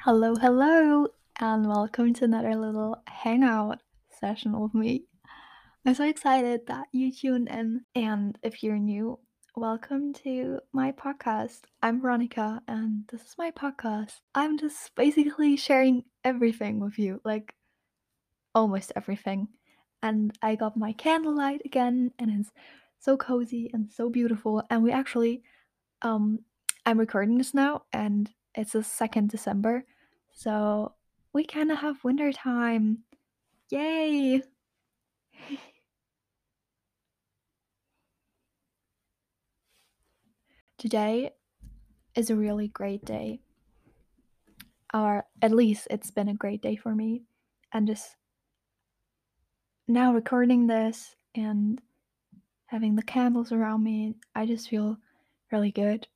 Hello, hello, and welcome to another little hangout session with me. I'm so excited that you tuned in. And if you're new, welcome to my podcast. I'm Veronica, and this is my podcast. I'm just basically sharing everything with you, like almost everything. And I got my candlelight again, and it's so cozy and so beautiful. And we actually, um, I'm recording this now, and it's the 2nd December. So we kind of have winter time. Yay! Today is a really great day. Or at least it's been a great day for me. And just now recording this and having the candles around me, I just feel really good.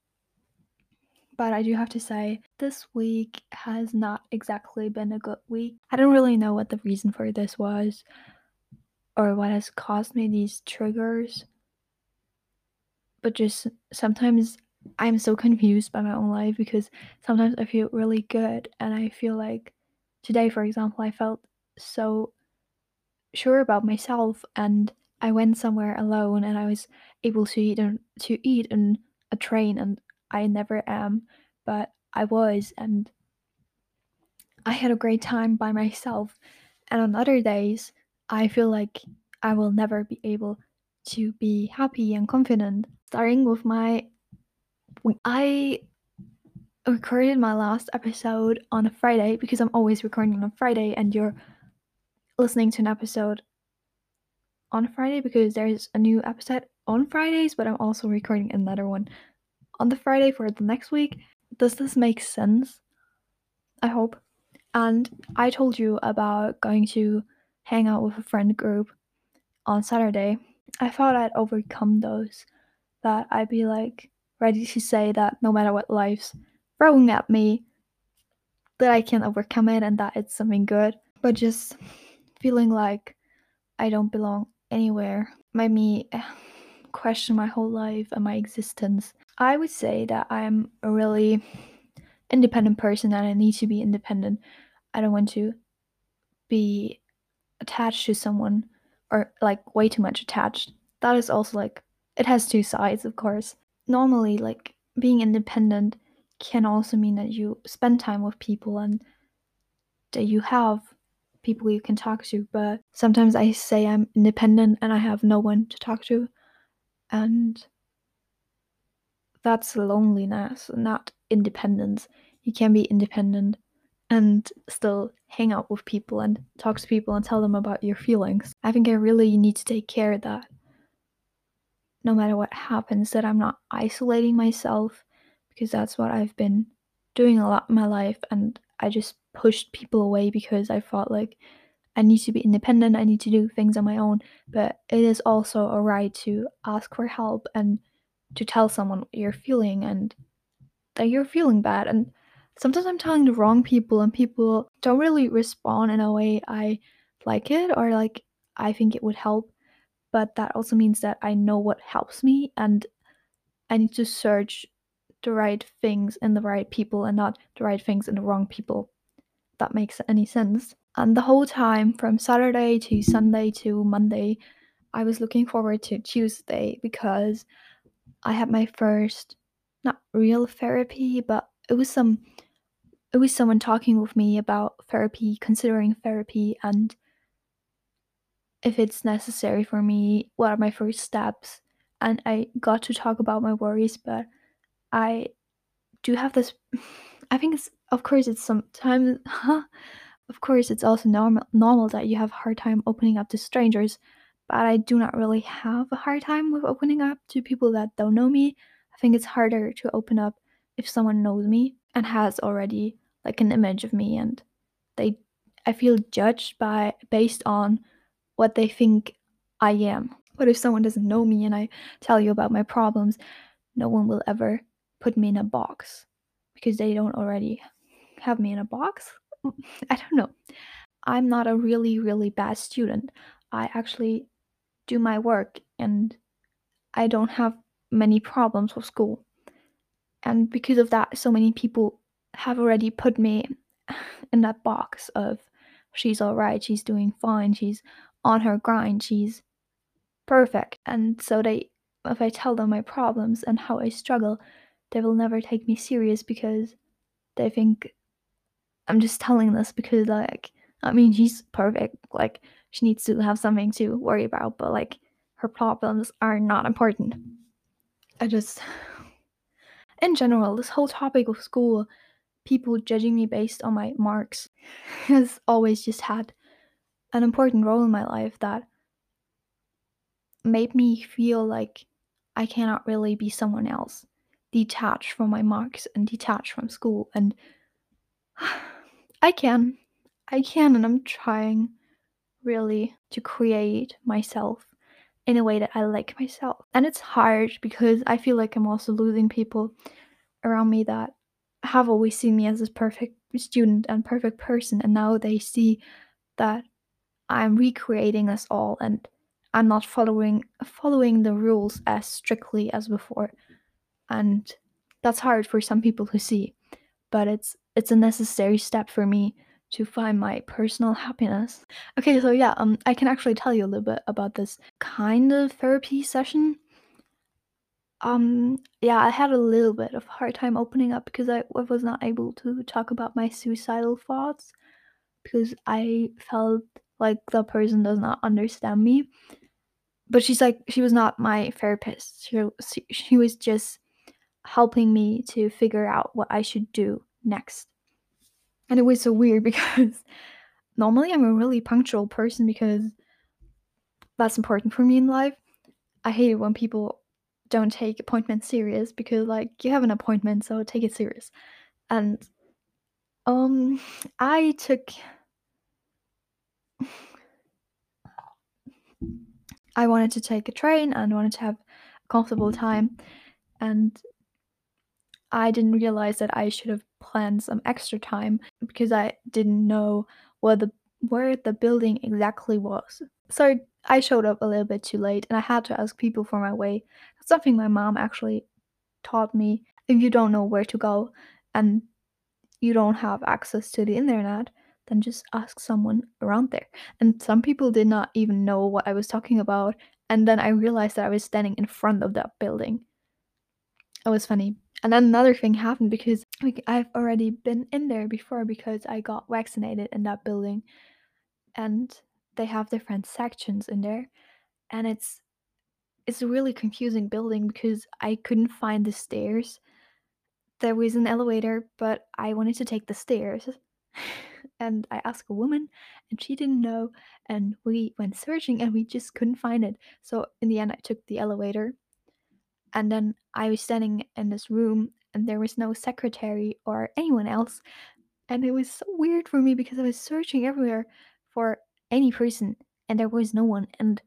But I do have to say, this week has not exactly been a good week. I don't really know what the reason for this was or what has caused me these triggers. But just sometimes I'm so confused by my own life because sometimes I feel really good and I feel like today, for example, I felt so sure about myself and I went somewhere alone and I was able to eat and to eat in a train and I never am, but I was and I had a great time by myself. And on other days, I feel like I will never be able to be happy and confident. Starting with my I recorded my last episode on a Friday because I'm always recording on a Friday and you're listening to an episode on Friday because there's a new episode on Fridays, but I'm also recording another one on the Friday for the next week. Does this make sense? I hope. And I told you about going to hang out with a friend group on Saturday. I thought I'd overcome those, that I'd be like ready to say that no matter what life's throwing at me, that I can overcome it and that it's something good. But just feeling like I don't belong anywhere made me eh, question my whole life and my existence. I would say that I'm a really independent person and I need to be independent. I don't want to be attached to someone or like way too much attached. That is also like it has two sides, of course. Normally, like being independent can also mean that you spend time with people and that you have people you can talk to. But sometimes I say I'm independent and I have no one to talk to. And that's loneliness, not independence. You can be independent and still hang out with people and talk to people and tell them about your feelings. I think I really need to take care of that no matter what happens that I'm not isolating myself because that's what I've been doing a lot in my life and I just pushed people away because I thought like I need to be independent, I need to do things on my own, but it is also a right to ask for help and to tell someone what you're feeling and that you're feeling bad and sometimes I'm telling the wrong people and people don't really respond in a way I like it or like I think it would help. But that also means that I know what helps me and I need to search the right things in the right people and not the right things in the wrong people. That makes any sense. And the whole time from Saturday to Sunday to Monday, I was looking forward to Tuesday because I had my first not real therapy, but it was some it was someone talking with me about therapy, considering therapy, and if it's necessary for me, what are my first steps. And I got to talk about my worries, but I do have this. I think it's, of course, it's sometimes, huh? Of course, it's also normal normal that you have a hard time opening up to strangers, but I do not really have a hard time with opening up to people that don't know me. I think it's harder to open up if someone knows me and has already like an image of me and they I feel judged by based on what they think I am. But if someone doesn't know me and I tell you about my problems, no one will ever put me in a box because they don't already have me in a box. I don't know. I'm not a really, really bad student. I actually do my work and I don't have many problems with school. And because of that, so many people have already put me in that box of she's all right, she's doing fine, she's on her grind, she's perfect. And so they if I tell them my problems and how I struggle, they will never take me serious because they think I'm just telling this because like I mean she's perfect. Like she needs to have something to worry about, but like her problems are not important. I just in general, this whole topic of school, people judging me based on my marks has always just had an important role in my life that made me feel like I cannot really be someone else, detached from my marks and detached from school. And I can. I can, and I'm trying really to create myself in a way that I like myself. And it's hard because I feel like I'm also losing people around me that have always seen me as this perfect student and perfect person, and now they see that I'm recreating this all and I'm not following following the rules as strictly as before. And that's hard for some people to see, but it's it's a necessary step for me to find my personal happiness. Okay, so yeah, um I can actually tell you a little bit about this kind of therapy session. Um yeah, I had a little bit of hard time opening up because I, I was not able to talk about my suicidal thoughts because I felt like the person does not understand me. But she's like she was not my therapist. She she was just helping me to figure out what I should do next. And it was so weird because normally I'm a really punctual person because that's important for me in life. I hate it when people don't take appointments serious because like you have an appointment so take it serious. And um I took I wanted to take a train and wanted to have a comfortable time and I didn't realize that I should have planned some extra time because I didn't know where the where the building exactly was. So I showed up a little bit too late and I had to ask people for my way. That's something my mom actually taught me. If you don't know where to go and you don't have access to the internet, then just ask someone around there. And some people did not even know what I was talking about. And then I realized that I was standing in front of that building. It was funny. And then another thing happened because I've already been in there before because I got vaccinated in that building. And they have different sections in there. And it's it's a really confusing building because I couldn't find the stairs. There was an elevator, but I wanted to take the stairs. and I asked a woman and she didn't know and we went searching and we just couldn't find it. So in the end I took the elevator and then I was standing in this room and there was no secretary or anyone else. And it was so weird for me because I was searching everywhere for any person and there was no one. And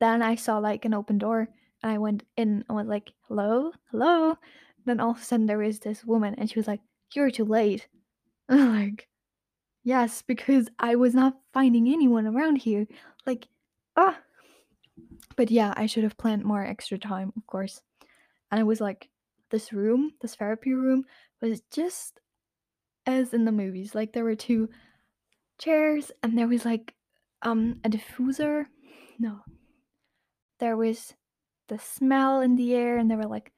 then I saw like an open door and I went in and was like, hello, hello. Then all of a sudden there was this woman and she was like, you're too late. I'm like, yes, because I was not finding anyone around here. Like, ah, but yeah, I should have planned more extra time, of course. And it was like this room, this therapy room, was just as in the movies. Like there were two chairs and there was like um a diffuser. No. There was the smell in the air and there were like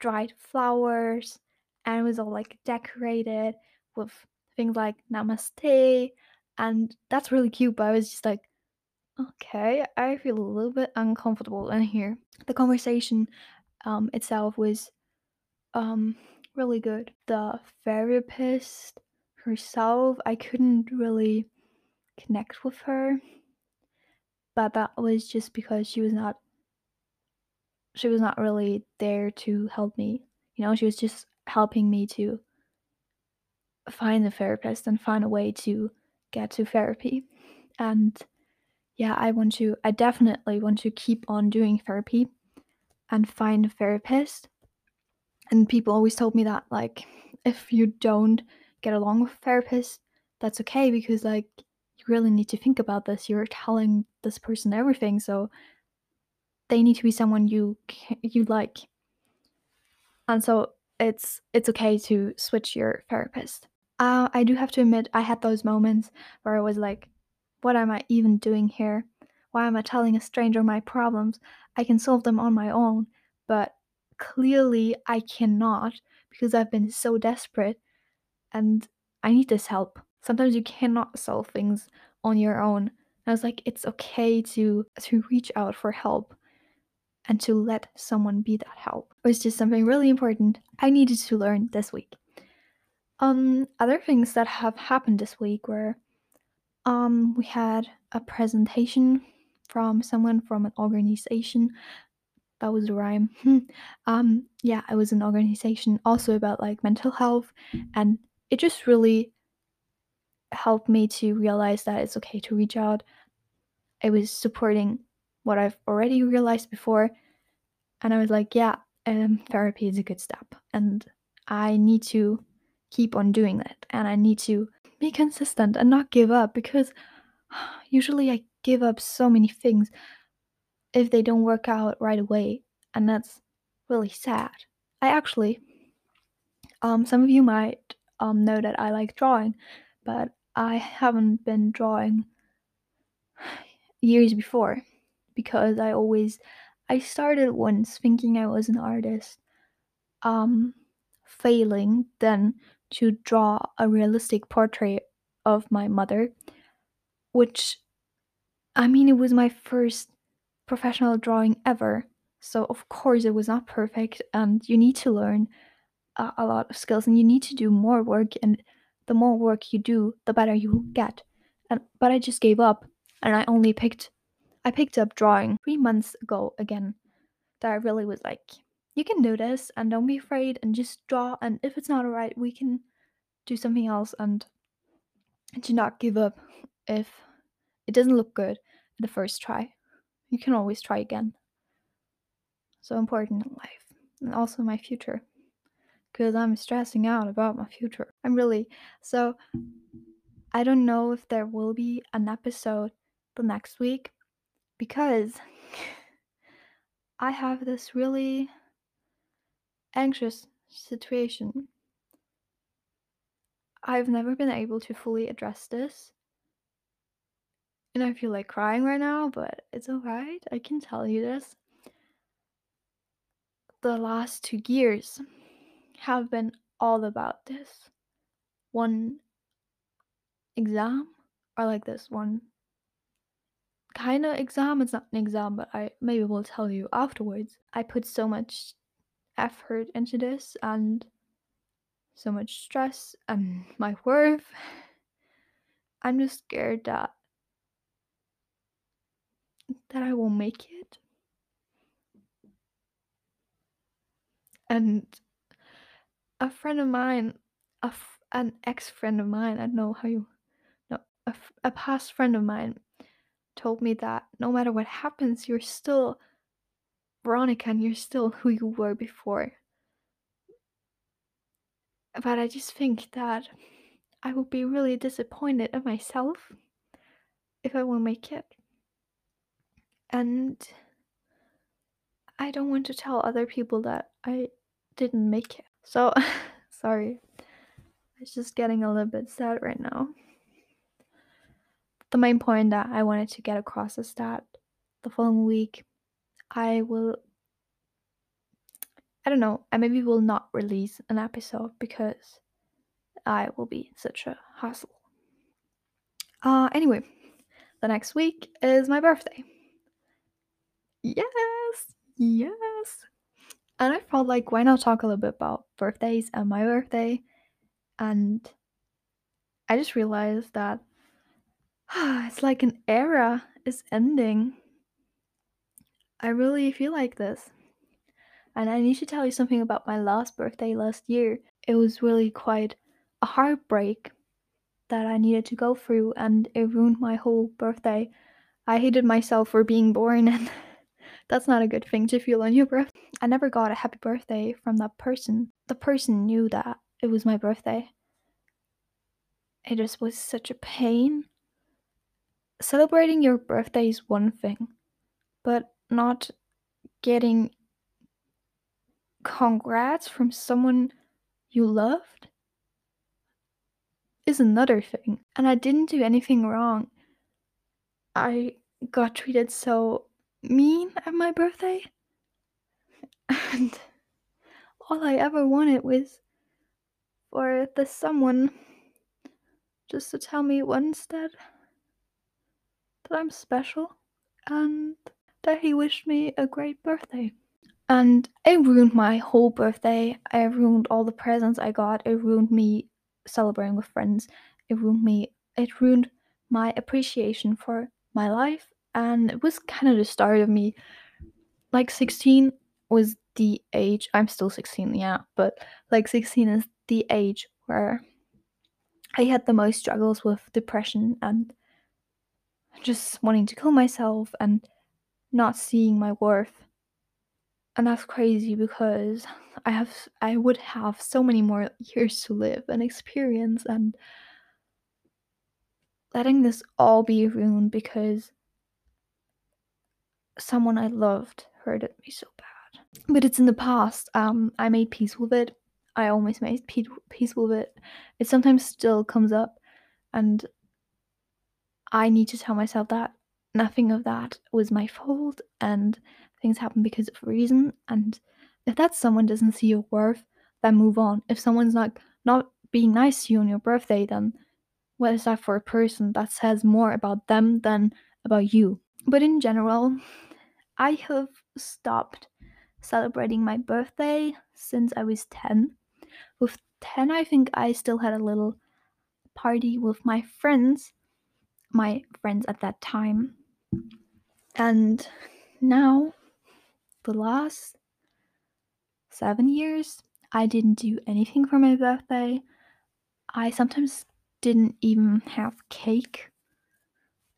dried flowers and it was all like decorated with things like namaste and that's really cute but i was just like Okay, I feel a little bit uncomfortable in here. The conversation um, itself was um, really good. The therapist herself, I couldn't really connect with her, but that was just because she was not she was not really there to help me. You know, she was just helping me to find a therapist and find a way to get to therapy. And yeah, I want to, I definitely want to keep on doing therapy and find a therapist. And people always told me that, like, if you don't get along with a therapist, that's okay because, like, you really need to think about this. You're telling this person everything, so they need to be someone you you like. And so it's it's okay to switch your therapist. Uh, I do have to admit, I had those moments where I was like, what am I even doing here? Why am I telling a stranger my problems? I can solve them on my own. But clearly, I cannot because I've been so desperate and I need this help. Sometimes you cannot solve things on your own. And I was like, it's okay to to reach out for help and to let someone be that help. It was just something really important I needed to learn this week. Um, other things that have happened this week were um, we had a presentation from someone from an organization. That was a rhyme. um, yeah, it was an organization also about like mental health, and it just really helped me to realize that it's okay to reach out. It was supporting what I've already realized before, and I was like, yeah, um, therapy is a good step, and I need to keep on doing it, and I need to be consistent and not give up because usually I give up so many things if they don't work out right away, and that's really sad. I actually, um, some of you might um, know that I like drawing, but I haven't been drawing years before because I always I started once thinking I was an artist, um, failing then to draw a realistic portrait of my mother, which I mean, it was my first professional drawing ever. So, of course, it was not perfect, and you need to learn a, a lot of skills and you need to do more work. And the more work you do, the better you get. And, but I just gave up and I only picked I picked up drawing three months ago again. That I really was like, you can do this and don't be afraid and just draw. And if it's not alright, we can do something else and do not give up if it doesn't look good the first try. You can always try again. So important in life and also my future because I'm stressing out about my future. I'm really so I don't know if there will be an episode the next week because I have this really anxious situation. I've never been able to fully address this. And I feel like crying right now, but it's alright. I can tell you this. The last two years have been all about this. One exam, or like this one kind of exam. It's not an exam, but I maybe will tell you afterwards. I put so much effort into this and so much stress and my worth. I'm just scared that that I won't make it. And a friend of mine, a f- an ex friend of mine, I don't know how you, no, a, f- a past friend of mine told me that no matter what happens, you're still Veronica and you're still who you were before. But I just think that I would be really disappointed in myself if I won't make it. And I don't want to tell other people that I didn't make it. So, sorry. It's just getting a little bit sad right now. The main point that I wanted to get across is that the following week I will I don't know, I maybe will not release an episode because I will be such a hassle. Uh anyway, the next week is my birthday. Yes, yes. And I felt like why not talk a little bit about birthdays and my birthday? And I just realized that it's like an era is ending. I really feel like this. And I need to tell you something about my last birthday last year. It was really quite a heartbreak that I needed to go through, and it ruined my whole birthday. I hated myself for being born, and that's not a good thing to feel on your birthday. I never got a happy birthday from that person. The person knew that it was my birthday. It just was such a pain. Celebrating your birthday is one thing, but not getting congrats from someone you loved is another thing. And I didn't do anything wrong. I got treated so mean at my birthday. And all I ever wanted was for the someone just to tell me once that that I'm special and that he wished me a great birthday. And it ruined my whole birthday. It ruined all the presents I got. It ruined me celebrating with friends. It ruined me. It ruined my appreciation for my life. And it was kind of the start of me. Like 16 was the age. I'm still 16, yeah. But like 16 is the age where I had the most struggles with depression and just wanting to kill myself and not seeing my worth. And that's crazy because I have I would have so many more years to live and experience and letting this all be ruined because someone I loved hurted me so bad. But it's in the past. Um I made peace with it. I always made peace with it. It sometimes still comes up and I need to tell myself that nothing of that was my fault and things happen because of reason. And if that someone doesn't see your worth, then move on. If someone's not not being nice to you on your birthday, then what is that for a person? That says more about them than about you. But in general, I have stopped celebrating my birthday since I was 10. With 10, I think I still had a little party with my friends my friends at that time. And now, the last seven years, I didn't do anything for my birthday. I sometimes didn't even have cake.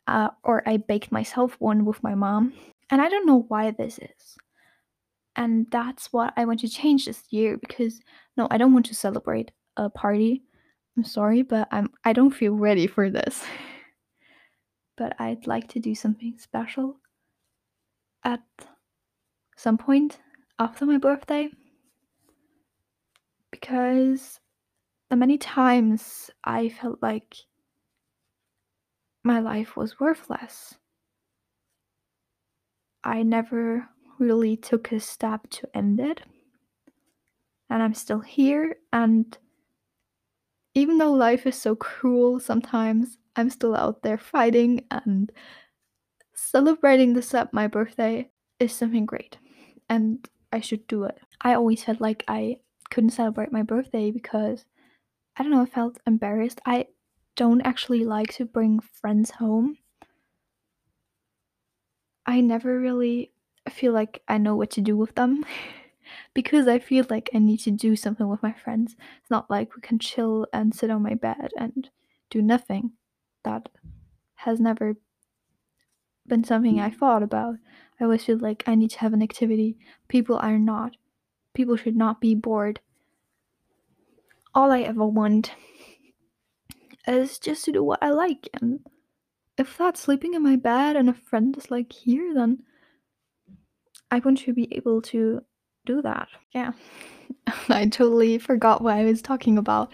Uh, or I baked myself one with my mom. And I don't know why this is. And that's what I want to change this year because no, I don't want to celebrate a party. I'm sorry, but I'm I don't feel ready for this. but I'd like to do something special at some point after my birthday because the many times I felt like my life was worthless. I never really took a step to end it. And I'm still here. And even though life is so cruel sometimes, I'm still out there fighting and celebrating this at my birthday is something great and I should do it. I always felt like I couldn't celebrate my birthday because I don't know, I felt embarrassed. I don't actually like to bring friends home. I never really feel like I know what to do with them because I feel like I need to do something with my friends. It's not like we can chill and sit on my bed and do nothing that has never been something I thought about. I always feel like I need to have an activity. People are not. People should not be bored. All I ever want is just to do what I like. And if that's sleeping in my bed and a friend is like here, then I want to be able to do that. Yeah. I totally forgot what I was talking about.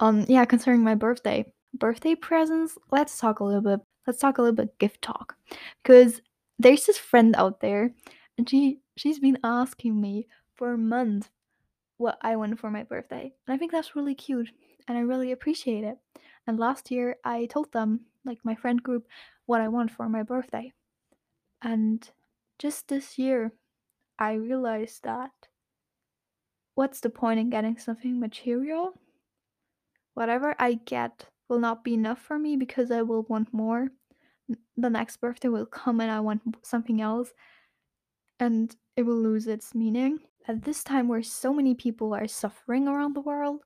Um yeah, concerning my birthday birthday presents, let's talk a little bit. Let's talk a little bit gift talk. Because there's this friend out there and she she's been asking me for months what I want for my birthday. And I think that's really cute and I really appreciate it. And last year I told them, like my friend group, what I want for my birthday. And just this year I realized that what's the point in getting something material? Whatever I get will not be enough for me because I will want more. The next birthday will come and I want something else, and it will lose its meaning. At this time, where so many people are suffering around the world,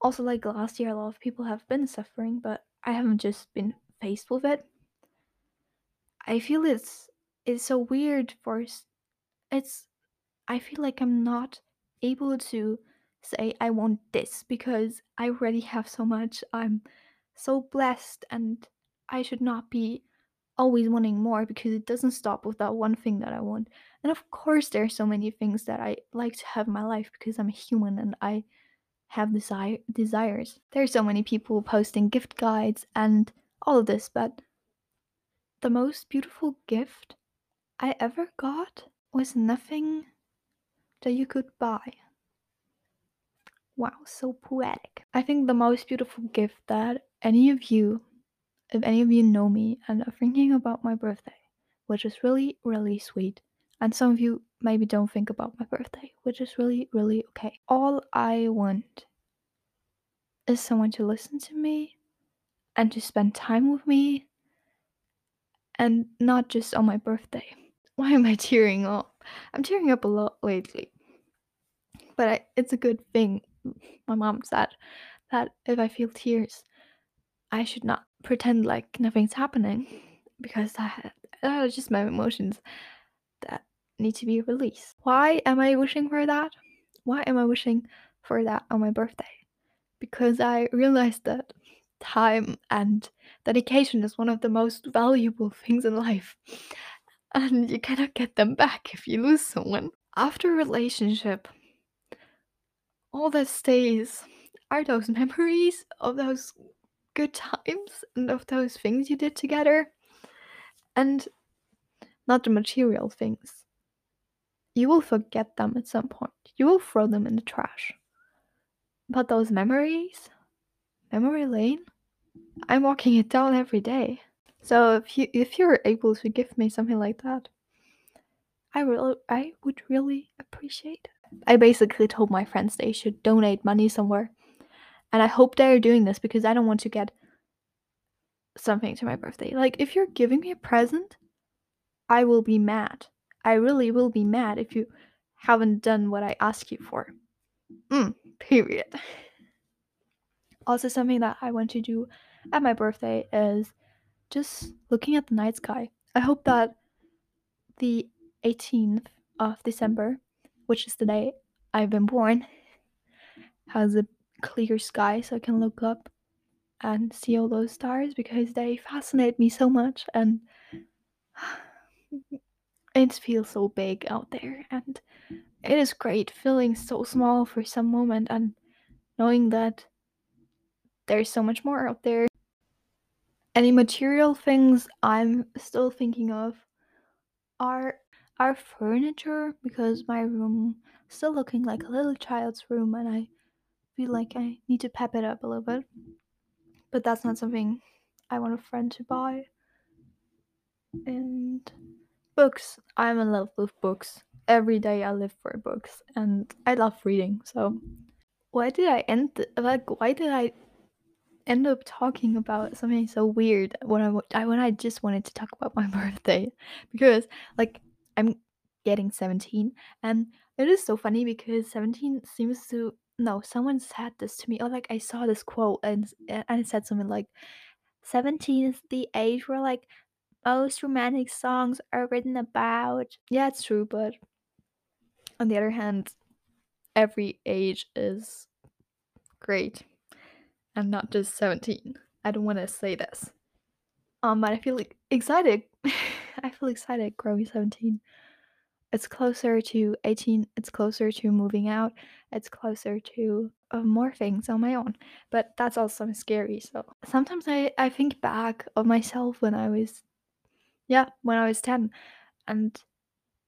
also like last year, a lot of people have been suffering, but I haven't just been faced with it. I feel it's it's so weird for it's I feel like I'm not able to say I want this because I already have so much. I'm so blessed and I should not be always wanting more because it doesn't stop with that one thing that I want. And of course there are so many things that I like to have in my life because I'm a human and I have desire desires. There are so many people posting gift guides and all of this, but the most beautiful gift I ever got was nothing that you could buy. Wow, so poetic. I think the most beautiful gift that any of you, if any of you know me and are thinking about my birthday, which is really, really sweet, and some of you maybe don't think about my birthday, which is really, really okay. All I want is someone to listen to me and to spend time with me and not just on my birthday. Why am I tearing up? I'm tearing up a lot lately. But I, it's a good thing. My mom said that if I feel tears, I should not pretend like nothing's happening because that, are just my emotions that need to be released. Why am I wishing for that? Why am I wishing for that on my birthday? Because I realized that time and dedication is one of the most valuable things in life. And you cannot get them back if you lose someone. After a relationship, all that stays are those memories of those good times and of those things you did together. And not the material things. You will forget them at some point. You will throw them in the trash. But those memories, memory lane, I'm walking it down every day. So if you if you're able to give me something like that, I will I would really appreciate it. I basically told my friends they should donate money somewhere. And I hope they're doing this because I don't want to get something to my birthday. Like if you're giving me a present, I will be mad. I really will be mad if you haven't done what I ask you for. Mm, period. Also, something that I want to do at my birthday is just looking at the night sky. I hope that the 18th of December, which is the day I've been born, has a clear sky so I can look up and see all those stars because they fascinate me so much and it feels so big out there and it is great feeling so small for some moment and knowing that there's so much more out there. Any material things I'm still thinking of are our furniture because my room is still looking like a little child's room and I feel like I need to pep it up a little bit. But that's not something I want a friend to buy. And books. I'm in love with books. Every day I live for books and I love reading. So why did I end th- like why did I end up talking about something so weird when I, I when I just wanted to talk about my birthday because like I'm getting 17 and it is so funny because 17 seems to no someone said this to me or like I saw this quote and and it said something like 17 is the age where like most romantic songs are written about. Yeah, it's true, but on the other hand, every age is great and not just 17. I don't want to say this. Um, but I feel like excited. I feel excited growing 17. It's closer to 18. It's closer to moving out. It's closer to uh, more things on my own. But that's also scary. So sometimes I, I think back of myself when I was, yeah, when I was 10. And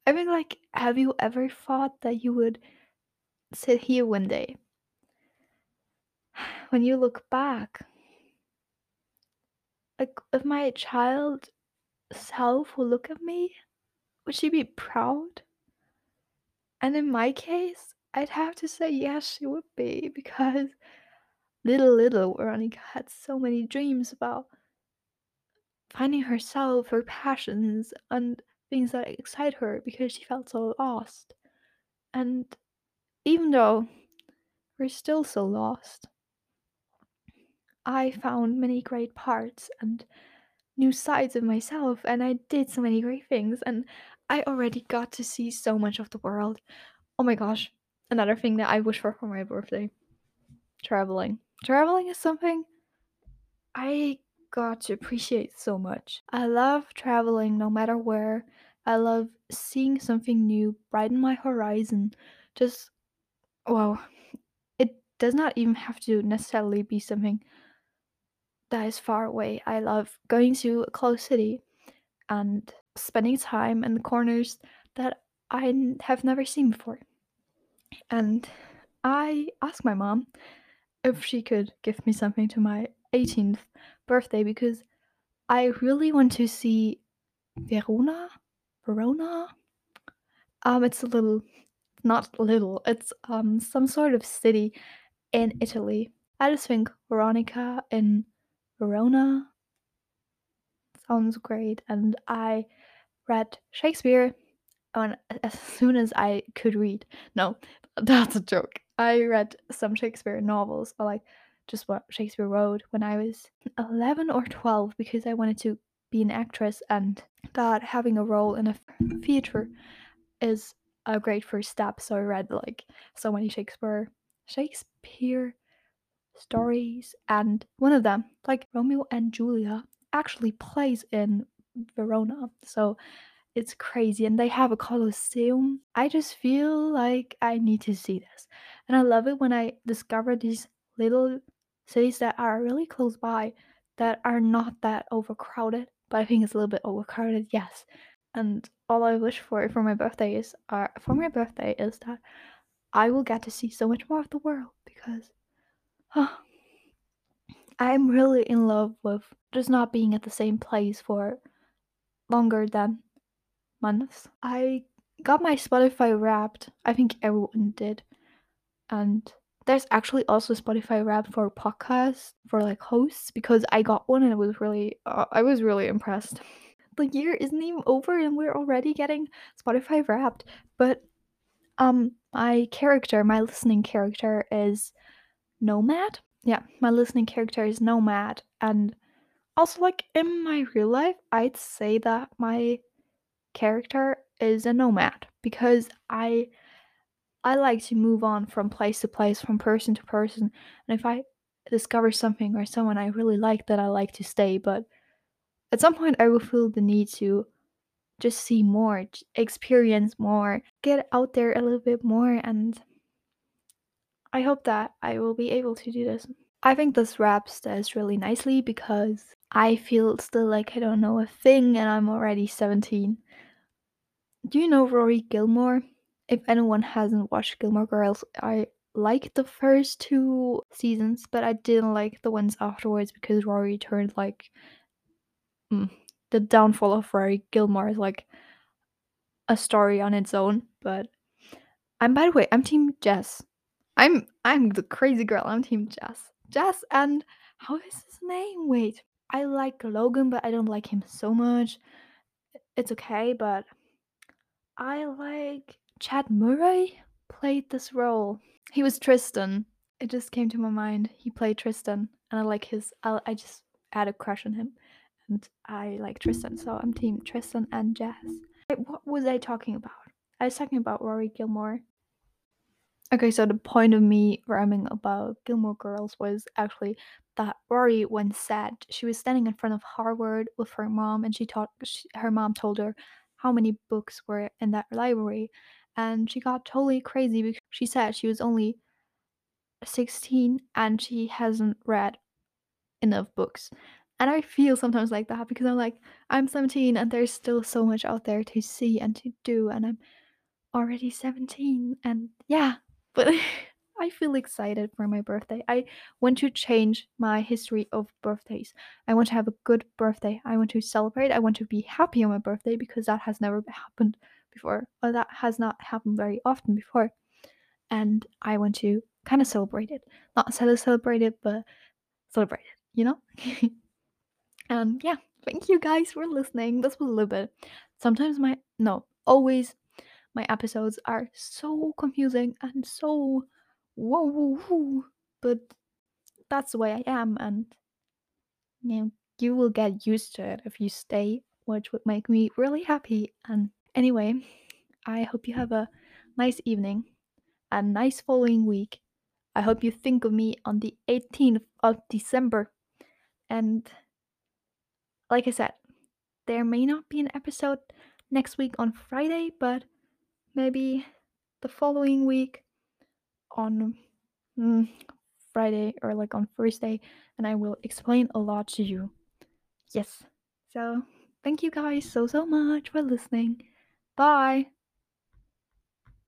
I mean, like, have you ever thought that you would sit here one day when you look back like if my child self will look at me would she be proud? And in my case i'd have to say yes she would be because little little veronica had so many dreams about finding herself her passions and things that excite her because she felt so lost. And even though we're still so lost I found many great parts and new sides of myself, and I did so many great things, and I already got to see so much of the world. Oh my gosh, another thing that I wish for for my birthday traveling. Traveling is something I got to appreciate so much. I love traveling no matter where. I love seeing something new, brighten my horizon. Just wow, it does not even have to necessarily be something that is far away. I love going to a close city and spending time in the corners that I have never seen before. And I asked my mom if she could give me something to my 18th birthday because I really want to see Verona. Verona? Um, it's a little, not little, it's um some sort of city in Italy. I just think Veronica in Verona sounds great, and I read Shakespeare on as soon as I could read. No, that's a joke. I read some Shakespeare novels, or like just what Shakespeare wrote when I was 11 or 12 because I wanted to be an actress and that having a role in a theater is a great first step. So I read like so many Shakespeare Shakespeare stories and one of them, like Romeo and Julia, actually plays in Verona. So it's crazy and they have a colosseum i just feel like i need to see this and i love it when i discover these little cities that are really close by that are not that overcrowded but i think it's a little bit overcrowded yes and all i wish for for my birthday is uh, for my birthday is that i will get to see so much more of the world because i'm really in love with just not being at the same place for longer than months. I got my Spotify wrapped. I think everyone did. And there's actually also Spotify wrapped for podcasts for like hosts because I got one and it was really uh, I was really impressed. The year isn't even over and we're already getting Spotify wrapped. But um my character, my listening character is Nomad. Yeah, my listening character is Nomad and also like in my real life, I'd say that my character is a nomad because I I like to move on from place to place, from person to person. And if I discover something or someone I really like, then I like to stay. But at some point, I will feel the need to just see more, experience more, get out there a little bit more. And I hope that I will be able to do this. I think this wraps this really nicely because I feel still like I don't know a thing and I'm already 17. Do you know Rory Gilmore? If anyone hasn't watched Gilmore Girls, I liked the first two seasons, but I didn't like the ones afterwards because Rory turned like mm, the downfall of Rory Gilmore is like a story on its own. But I'm by the way, I'm Team Jess. I'm I'm the crazy girl. I'm Team Jess. Jess and how is his name? Wait, I like Logan, but I don't like him so much. It's okay, but I like Chad Murray played this role. He was Tristan. It just came to my mind. He played Tristan, and I like his. I, I just had a crush on him, and I like Tristan. So I'm team Tristan and Jess. What was I talking about? I was talking about Rory Gilmore. Okay, so the point of me rhyming about Gilmore Girls was actually that Rory once said she was standing in front of Harvard with her mom, and she taught her mom told her how many books were in that library, and she got totally crazy because she said she was only 16 and she hasn't read enough books. And I feel sometimes like that because I'm like, I'm 17 and there's still so much out there to see and to do, and I'm already 17. And yeah, but I feel excited for my birthday. I want to change my history of birthdays. I want to have a good birthday. I want to celebrate. I want to be happy on my birthday because that has never happened before, or that has not happened very often before. And I want to kind of celebrate it. Not celebrate it, but celebrate it, you know? and yeah, thank you guys for listening. This was a little bit. Sometimes my, no, always my episodes are so confusing and so whoa, whoa, whoa. But that's the way I am, and you know, you will get used to it if you stay, which would make me really happy. And anyway, I hope you have a nice evening, and a nice following week. I hope you think of me on the 18th of December. And like I said, there may not be an episode next week on Friday, but maybe the following week on mm, Friday or like on Thursday, and I will explain a lot to you. Yes. So, thank you guys so, so much for listening. Bye.